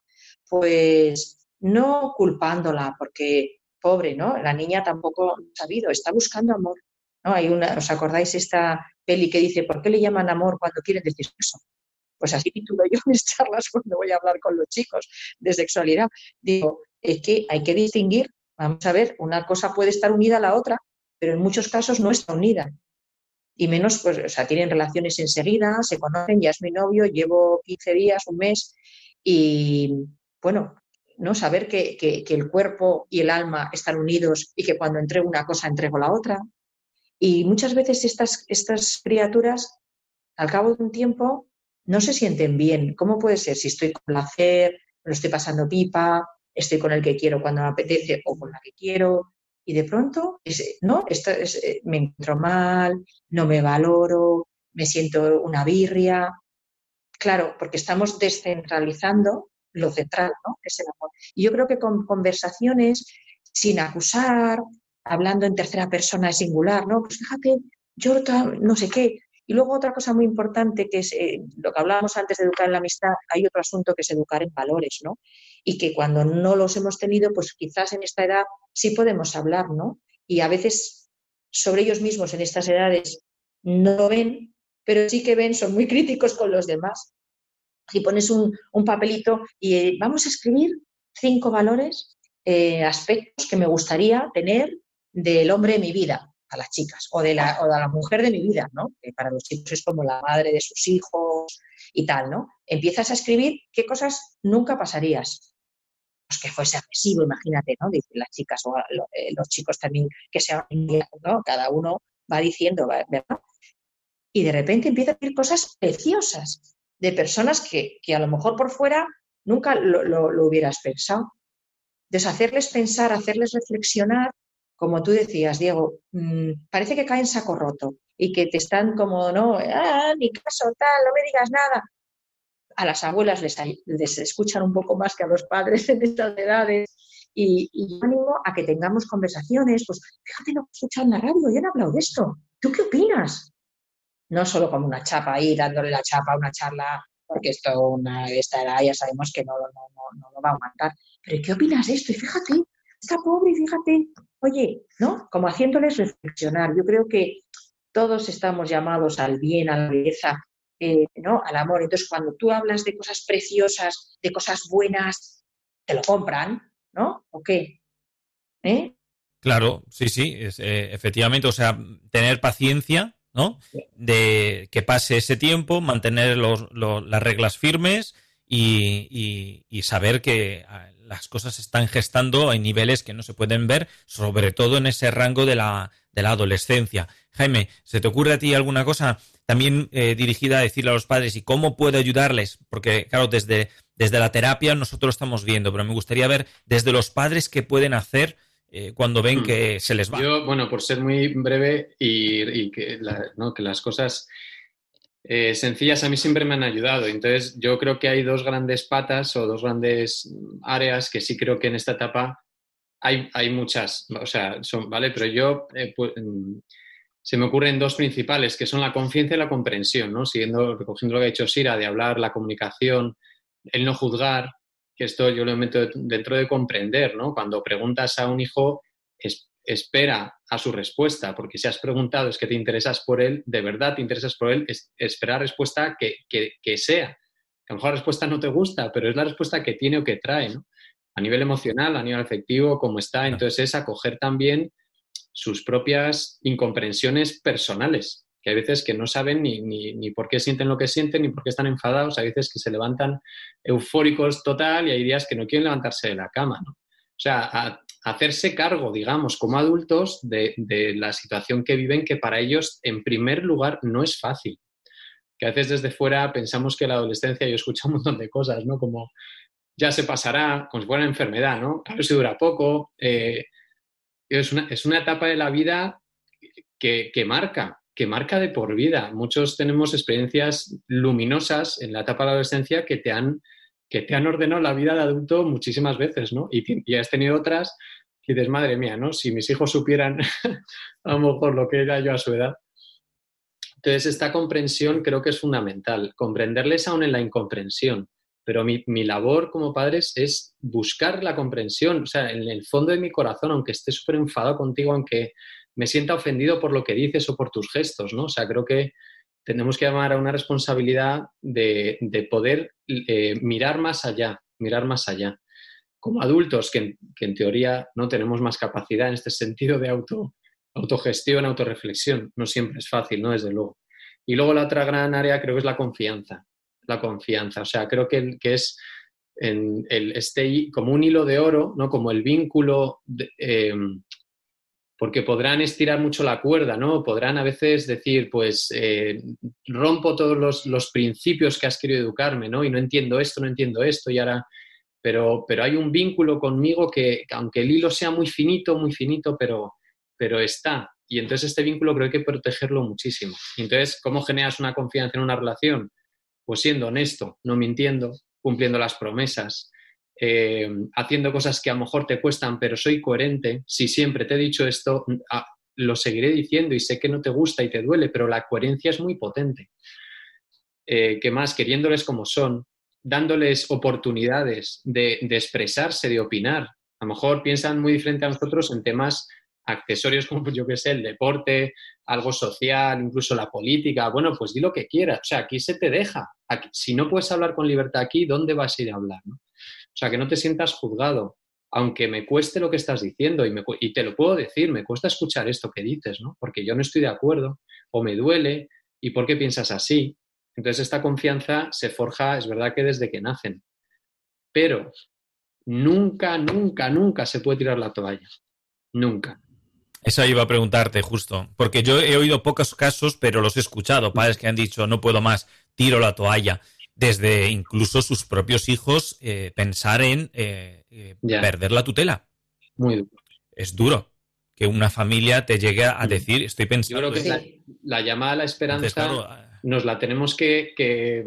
pues no culpándola, porque pobre, ¿no? La niña tampoco ha sabido, está buscando amor. ¿no? Hay una, ¿Os acordáis esta peli que dice, ¿por qué le llaman amor cuando quieren decir eso? Pues así titulo yo mis charlas cuando voy a hablar con los chicos de sexualidad. Digo, es que hay que distinguir, vamos a ver, una cosa puede estar unida a la otra, pero en muchos casos no está unida. Y menos, pues, o sea, tienen relaciones enseguida, se conocen, ya es mi novio, llevo 15 días, un mes, y bueno, ¿no? Saber que, que, el cuerpo y el alma están unidos y que cuando entrego una cosa entrego la otra. Y muchas veces estas, estas criaturas, al cabo de un tiempo, no se sienten bien. ¿Cómo puede ser? Si estoy con placer, me lo estoy pasando pipa, estoy con el que quiero cuando me apetece o con la que quiero, y de pronto, ¿no? Eh, me encuentro mal, no me valoro, me siento una birria. Claro, porque estamos descentralizando lo central, ¿no? Es el amor. Y yo creo que con conversaciones, sin acusar, hablando en tercera persona singular, ¿no? Pues fíjate, yo no sé qué. Y luego otra cosa muy importante que es eh, lo que hablábamos antes de educar en la amistad, hay otro asunto que es educar en valores, ¿no? Y que cuando no los hemos tenido, pues quizás en esta edad sí podemos hablar, ¿no? Y a veces sobre ellos mismos en estas edades no lo ven, pero sí que ven, son muy críticos con los demás. Si pones un, papelito y eh, vamos a escribir cinco valores, eh, aspectos que me gustaría tener del hombre de mi vida, a las chicas, o de, la, o de la mujer de mi vida, ¿no? Que para los chicos es como la madre de sus hijos y tal, ¿no? Empiezas a escribir qué cosas nunca pasarías. Pues que fuese agresivo, imagínate, ¿no? Dicen las chicas o eh, los chicos también que sean, ¿no? Cada uno va diciendo, ¿verdad? Y de repente empieza a decir cosas preciosas de personas que, que a lo mejor por fuera nunca lo, lo, hubieras pensado. Deshacerles pensar, hacerles reflexionar como tú decías, Diego, mm, parece que cae en saco roto y que te están como, no, ah, ni caso, tal, no me digas nada. A las abuelas les, les escuchan un poco más que a los padres en estas edades y, y animo a que tengamos conversaciones, pues fíjate lo que la radio, ya han hablado de esto. ¿Tú qué opinas? No solo como una chapa ahí, dándole la chapa a una charla, porque esto, una, esta edad ya sabemos que no, no, no, no lo va a aguantar. Pero ¿qué opinas de esto? Y fíjate, está pobre, fíjate, oye, ¿no? Como haciéndoles reflexionar. Yo creo que todos estamos llamados al bien, a la belleza, eh, ¿no? Al amor. Entonces, cuando tú hablas de cosas preciosas, de cosas buenas, te lo compran, ¿no? ¿O qué? ¿Eh? Claro, sí, sí, eh, efectivamente, o sea, tener paciencia, ¿no? De que pase ese tiempo, mantener las reglas firmes y, y saber que las cosas se están gestando en niveles que no se pueden ver, sobre todo en ese rango de la, de la adolescencia. Jaime, ¿se te ocurre a ti alguna cosa también eh, dirigida a decirle a los padres y cómo puedo ayudarles? Porque, claro, desde, desde la terapia nosotros lo estamos viendo, pero me gustaría ver desde los padres qué pueden hacer eh, cuando ven hmm. que se les va. Yo, bueno, por ser muy breve y, que, que las cosas eh, sencillas a mí siempre me han ayudado. Entonces, yo creo que hay dos grandes patas o dos grandes áreas que sí creo que en esta etapa hay, hay muchas, o sea, son, ¿vale? Pero yo, eh, mm, se me ocurren dos principales, que son la confianza y la comprensión, ¿no? Siguiendo, recogiendo lo que ha dicho Sira, de hablar, la comunicación, el no juzgar, que esto yo lo meto dentro de comprender, ¿no? Cuando preguntas a un hijo, es, espera a su respuesta, porque si has preguntado es que te interesas por él, de verdad te interesas por él, es, espera respuesta que, que, sea. a lo mejor la respuesta no te gusta, pero es la respuesta que tiene o que trae, ¿no? A nivel emocional, a nivel afectivo, cómo está. Entonces es acoger también sus propias incomprensiones personales, que hay veces que no saben ni, ni, ni, por qué sienten lo que sienten, ni por qué están enfadados, hay veces que se levantan eufóricos total y hay días que no quieren levantarse de la cama, ¿no? O sea, hacerse cargo, digamos, como adultos de, la situación que viven, que para ellos, en primer lugar, no es fácil. Que a veces desde fuera pensamos que la adolescencia, yo escucho un montón de cosas, ¿no? Como ya se pasará, como si fuera una enfermedad, ¿no? A ver si dura poco. eh, es, una, es una etapa de la vida que, que marca, que marca de por vida. Muchos tenemos experiencias luminosas en la etapa de la adolescencia que te han, que te han ordenado la vida de adulto muchísimas veces, ¿no? Y, y has tenido otras que dices, madre mía, ¿no? Si mis hijos supieran a lo mejor lo que era yo a su edad. Entonces, esta comprensión creo que es fundamental, comprenderles aún en la incomprensión. Pero mi, mi labor como padres es buscar la comprensión, o sea, en el fondo de mi corazón, aunque esté súper enfadado contigo, aunque me sienta ofendido por lo que dices o por tus gestos, ¿no? O sea, creo que tenemos que llamar a una responsabilidad de, de poder eh, mirar más allá, mirar más allá. Como adultos, que que en teoría no tenemos más capacidad en este sentido de auto, autogestión, autorreflexión. No siempre es fácil, ¿no? Desde luego. Y luego la otra gran área creo que es la confianza. La confianza. O sea, creo que, que es en el, este como un hilo de oro, ¿no? Como el vínculo, eh, porque podrán estirar mucho la cuerda, ¿no? Podrán a veces decir, pues eh, rompo todos los, los principios que has querido educarme, ¿no? Y no entiendo esto, no entiendo esto, y ahora pero, pero hay un vínculo conmigo que, que aunque el hilo sea muy finito, muy finito, pero, pero está. Y entonces este vínculo creo que hay que protegerlo muchísimo. Entonces, ¿cómo generas una confianza en una relación? Pues siendo honesto, no mintiendo, cumpliendo las promesas, eh, haciendo cosas que a lo mejor te cuestan, pero soy coherente. Si siempre te he dicho esto, ah, lo seguiré diciendo y sé que no te gusta y te duele, pero la coherencia es muy potente. Eh, ¿Qué más? Queriéndoles como son, dándoles oportunidades de, expresarse, de opinar. A lo mejor piensan muy diferente a nosotros en temas accesorios como yo que sé, el deporte, algo social, incluso la política. Bueno, pues di lo que quieras. O sea, aquí se te deja. Si no puedes hablar con libertad aquí, ¿dónde vas a ir a hablar? ¿no? O sea, que no te sientas juzgado. Aunque me cueste lo que estás diciendo y, me, y te lo puedo decir, me cuesta escuchar esto que dices, ¿no? Porque yo no estoy de acuerdo o me duele y por qué piensas así. Entonces esta confianza se forja, es verdad que desde que nacen, pero nunca, nunca, nunca se puede tirar la toalla. Nunca. Eso iba a preguntarte justo, porque yo he oído pocos casos, pero los he escuchado, padres que han dicho no puedo más, tiro la toalla. Desde incluso sus propios hijos eh, pensar en eh, eh, perder la tutela. Muy duro. Es duro que una familia te llegue a decir, estoy pensando. Yo creo que en... la, la, llamada a la esperanza Entonces, claro, nos la tenemos que, que,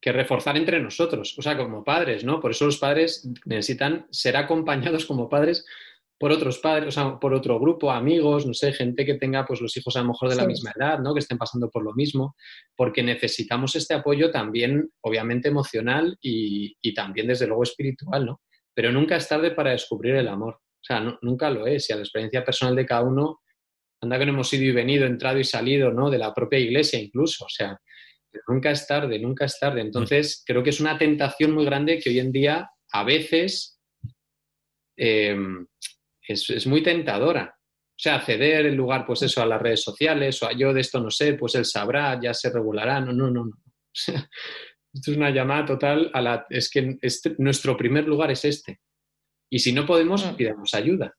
que, reforzar entre nosotros, o sea, como padres, ¿no? Por eso los padres necesitan ser acompañados como padres por otros padres, o sea, por otro grupo, amigos, no sé, gente que tenga pues los hijos a lo mejor de la misma edad, ¿no? Que estén pasando por lo mismo, porque necesitamos este apoyo también, obviamente, emocional y, y también, desde luego, espiritual, ¿no? Pero nunca es tarde para descubrir el amor. O sea, no, nunca lo es. Y a la experiencia personal de cada uno, anda que no hemos ido y venido, entrado y salido, ¿no? De la propia iglesia incluso. O sea, nunca es tarde, nunca es tarde. Entonces, creo que es una tentación muy grande que hoy en día, a veces, eh, es, es, muy tentadora. O sea, ceder en lugar, pues eso, a las redes sociales, o a yo de esto no sé, pues él sabrá, ya se regulará. No, no, no, no. O sea, esto es una llamada total a la. Es que este, nuestro primer lugar es este. Y si no podemos, pidamos ayuda.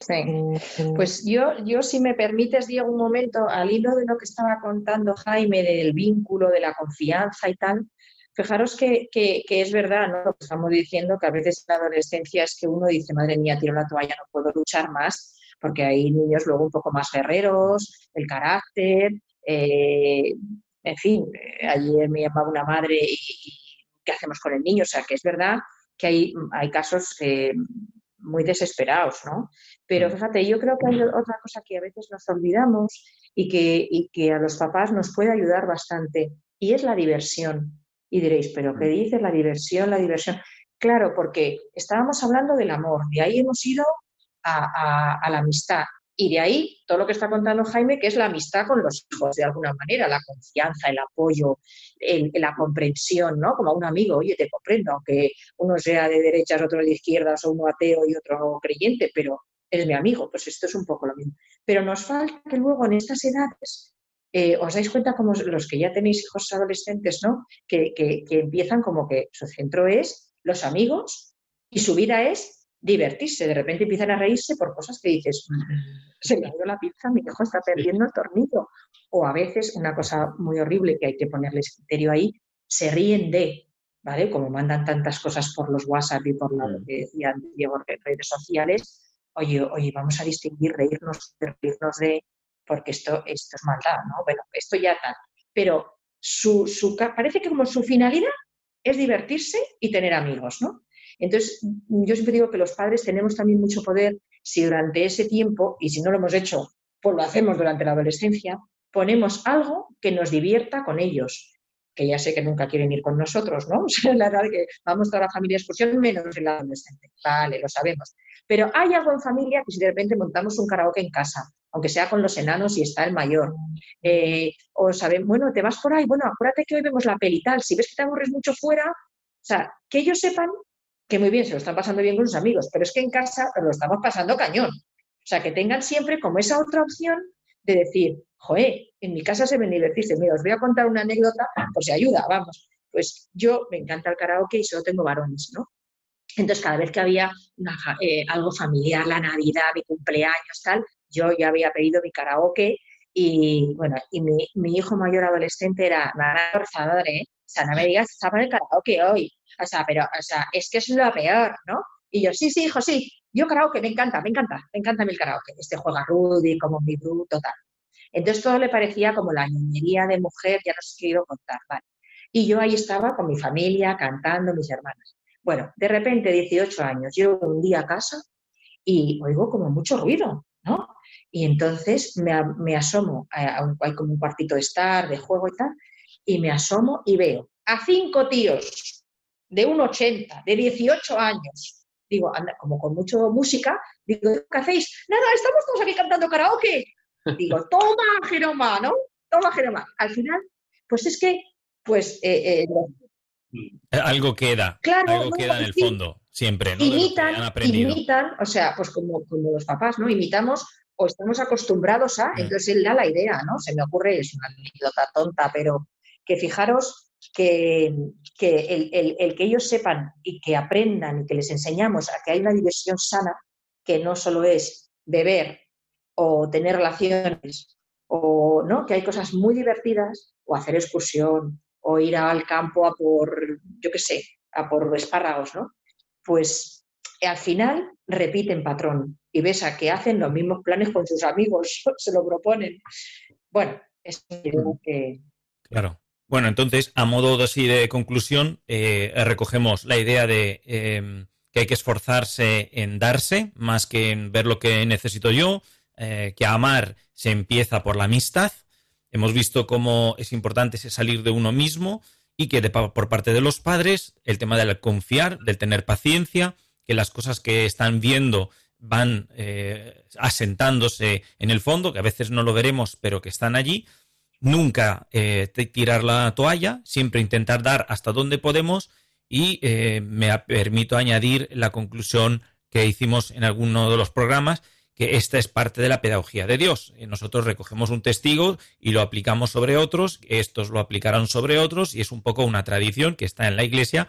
Sí. Pues yo, yo, si me permites, Diego, un momento, al hilo de lo que estaba contando Jaime, del vínculo, de la confianza y tal, fijaros que, que, que, es verdad, ¿no? Lo que estamos diciendo, que a veces en la adolescencia es que uno dice, madre mía, tiro la toalla, no puedo luchar más, porque hay niños luego un poco más guerreros, el carácter, eh, en fin, ayer me llamaba una madre y, y, ¿qué hacemos con el niño? O sea, que es verdad que hay, hay casos eh, muy desesperados, ¿no? Pero fíjate, yo creo que hay otra cosa que a veces nos olvidamos y que, y que a los papás nos puede ayudar bastante, y es la diversión. Y diréis, ¿pero qué dices? La diversión, la diversión. Claro, porque estábamos hablando del amor, de ahí hemos ido a, a, a la amistad. Y de ahí todo lo que está contando Jaime, que es la amistad con los hijos, de alguna manera, la confianza, el apoyo, el, la comprensión, ¿no? Como a un amigo, oye, te comprendo, aunque uno sea de derechas, otro de izquierdas, o uno ateo y otro creyente, pero eres mi amigo, pues esto es un poco lo mismo. Pero nos falta que luego en estas edades eh, os dais cuenta como los que ya tenéis hijos adolescentes, ¿no? Que, que, que empiezan como que su centro es los amigos y su vida es divertirse. De repente empiezan a reírse por cosas que dices, se me ha ido la pizza, mi hijo está perdiendo el tornillo. O a veces, una cosa muy horrible que hay que ponerles criterio ahí, se ríen de, ¿vale? Como mandan tantas cosas por los WhatsApp y por lo que decían redes sociales, oye, oye, vamos a distinguir reírnos, de reírnos de, porque esto, esto es maldad, ¿no? Bueno, esto ya está. Pero su, su, parece que como su finalidad es divertirse y tener amigos, ¿no? Entonces, yo siempre digo que los padres tenemos también mucho poder si durante ese tiempo, y si no lo hemos hecho, pues lo hacemos durante la adolescencia, ponemos algo que nos divierta con ellos, que ya sé que nunca quieren ir con nosotros, ¿no? O sea, la verdad que vamos toda la familia a excursión, menos el adolescente. Vale, lo sabemos. Pero hay algo en familia que si de repente montamos un karaoke en casa, aunque sea con los enanos y está el mayor, eh, o saben, bueno, te vas por ahí, bueno, acuérdate que hoy vemos la peli tal, si ves que te aburres mucho fuera, o sea, que ellos sepan que muy bien, se lo están pasando bien con sus amigos, pero es que en casa lo estamos pasando cañón. O sea, que tengan siempre como esa otra opción de decir, joder, en mi casa se ven divertirse. Mira, os voy a contar una anécdota por si ayuda, vamos. Pues yo me encanta el karaoke y solo tengo varones, ¿no? Entonces, cada vez que había eh, algo familiar, la Navidad, mi cumpleaños, tal, yo ya había pedido mi karaoke y, bueno, y mi, hijo mayor adolescente era, por favor, ¿eh? O sea, no me digas, estaba en el karaoke hoy. O sea, pero, o sea, es que es lo peor, ¿no? Y yo, sí, sí, hijo, sí. Yo karaoke, me encanta, me encanta, me encanta mi karaoke. Este juega Rudy, como mi bruto, tal. Entonces todo le parecía como la niñería de mujer, ya no sé qué a contar, ¿vale? Y yo ahí estaba con mi familia, cantando, mis hermanas. Bueno, de repente, 18 años, llego un día a casa y oigo como mucho ruido, ¿no? Y entonces me, asomo, a hay como un cuartito de estar, de juego y tal, y me asomo y veo a cinco tíos de 1,80, de 18 años, digo, anda, como con mucho música, digo, ¿qué hacéis? Nada, estamos todos aquí cantando karaoke. Digo, toma, Jeroma, ¿no? Toma, Jeroma. Al final, pues es que, pues... Eh, eh, algo queda, claro, algo queda en el fondo, siempre, ¿no? Imitan, imitan, o sea, pues como, como los papás, ¿no? Imitamos o estamos acostumbrados a, mm. entonces él da la idea, ¿no? Se me ocurre, es una anécdota tonta, pero que fijaros que, el, que ellos sepan y que aprendan y que les enseñamos a que hay una diversión sana, que no solo es beber o tener relaciones, o ¿no? que hay cosas muy divertidas, o hacer excursión, o ir al campo a por, yo qué sé, a por espárragos, ¿no? Pues al final repiten patrón y ves a que hacen los mismos planes con sus amigos, se lo proponen. Bueno, es que... Claro. Bueno, entonces, a modo de, así de conclusión, eh, recogemos la idea de em, que hay que esforzarse en darse más que en ver lo que necesito yo, eh, que amar se empieza por la amistad. Hemos visto cómo es importante salir de uno mismo y que por parte de los padres el tema del confiar, del tener paciencia, que las cosas que están viendo van eh, asentándose en el fondo, que a veces no lo veremos, pero que están allí. Nunca eh, tirar la toalla, siempre intentar dar hasta donde podemos y me permito añadir la conclusión que hicimos en alguno de los programas, que esta es parte de la pedagogía de Dios. Eh, nosotros recogemos un testigo y lo aplicamos sobre otros, estos lo aplicarán sobre otros y es un poco una tradición que está en la iglesia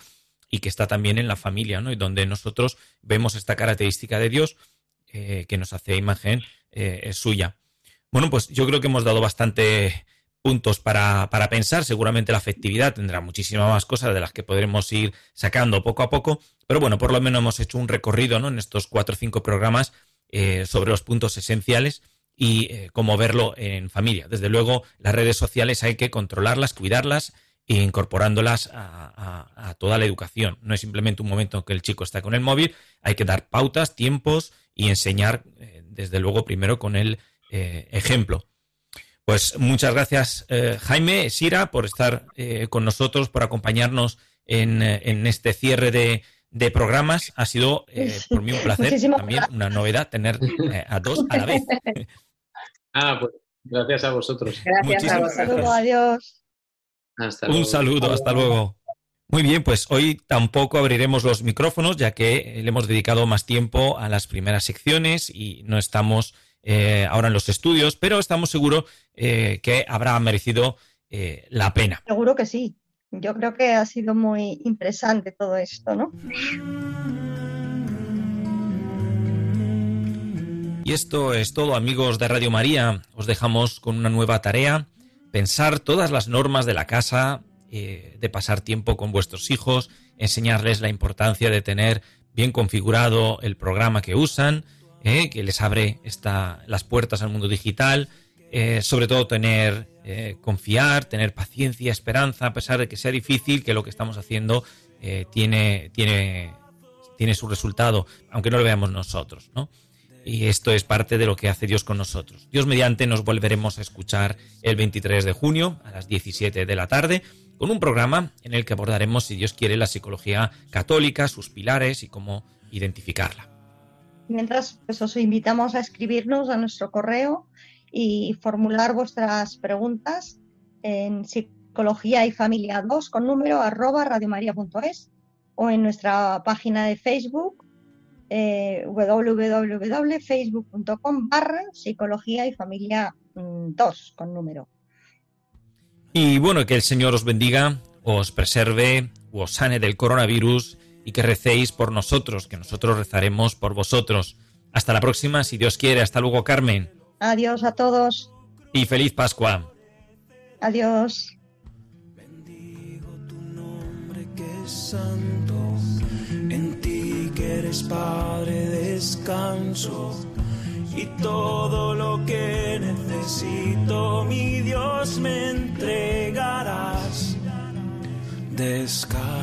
y que está también en la familia, ¿no? Y donde nosotros vemos esta característica de Dios eh, que nos hace imagen eh, suya. Bueno, pues yo creo que hemos dado bastante puntos para, para, pensar. Seguramente la afectividad tendrá muchísimas más cosas de las que podremos ir sacando poco a poco. Pero bueno, por lo menos hemos hecho un recorrido ¿no? en estos cuatro o cinco programas eh, sobre los puntos esenciales y eh, cómo verlo en familia. Desde luego, las redes sociales hay que controlarlas, cuidarlas e incorporándolas a, toda la educación. No es simplemente un momento en que el chico está con el móvil, hay que dar pautas, tiempos y enseñar, eh, desde luego, primero con el ejemplo. Pues muchas gracias, Jaime, Sira, por estar con nosotros, por acompañarnos en, en este cierre de, de programas. Ha sido eh, por mí un placer, también una novedad tener eh, a dos a la vez. Ah, pues gracias a vosotros. Gracias a vosotros. Adiós. Un saludo, hasta luego. Muy bien, pues hoy tampoco abriremos los micrófonos, ya que le hemos dedicado más tiempo a las primeras secciones y no estamos eh, ahora en los estudios, pero estamos seguros que habrá merecido la pena. Seguro que sí yo creo que ha sido muy interesante todo esto, ¿no? Y esto es todo, amigos de Radio María. Os dejamos con una nueva tarea, pensar todas las normas de la casa eh, de pasar tiempo con vuestros hijos, enseñarles la importancia de tener bien configurado el programa que usan, eh, que les abre las puertas al mundo digital, eh, sobre todo tener, confiar, tener paciencia, esperanza, a pesar de que sea difícil, que lo que estamos haciendo tiene, tiene, tiene su resultado, aunque no lo veamos nosotros, ¿no? Y esto es parte de lo que hace Dios con nosotros. Dios mediante nos volveremos a escuchar el 23 de junio a las 17 de la tarde con un programa en el que abordaremos, si Dios quiere, la psicología católica, sus pilares y cómo identificarla. Mientras, pues os invitamos a escribirnos a nuestro correo y formular vuestras preguntas en psicología y familia 2 con número arroba radiomaria.es o en nuestra página de Facebook eh, www.facebook.com barra psicología y familia 2 mm, con número. Y bueno, que el Señor os bendiga, os preserve, os sane del coronavirus y que recéis por nosotros, que nosotros rezaremos por vosotros. Hasta la próxima, si Dios quiere. Hasta luego, Carmen. Adiós a todos. Y feliz Pascua. Adiós. Bendigo tu nombre que es santo eres Padre, descanso y todo lo que necesito, mi Dios, me entregarás. Descanso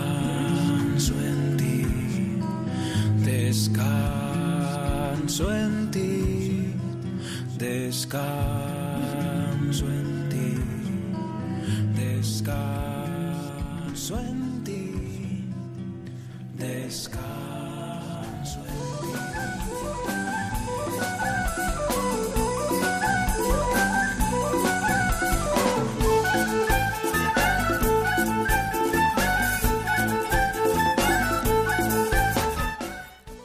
en ti, descanso en ti, descanso en ti, descanso en ti, descanso.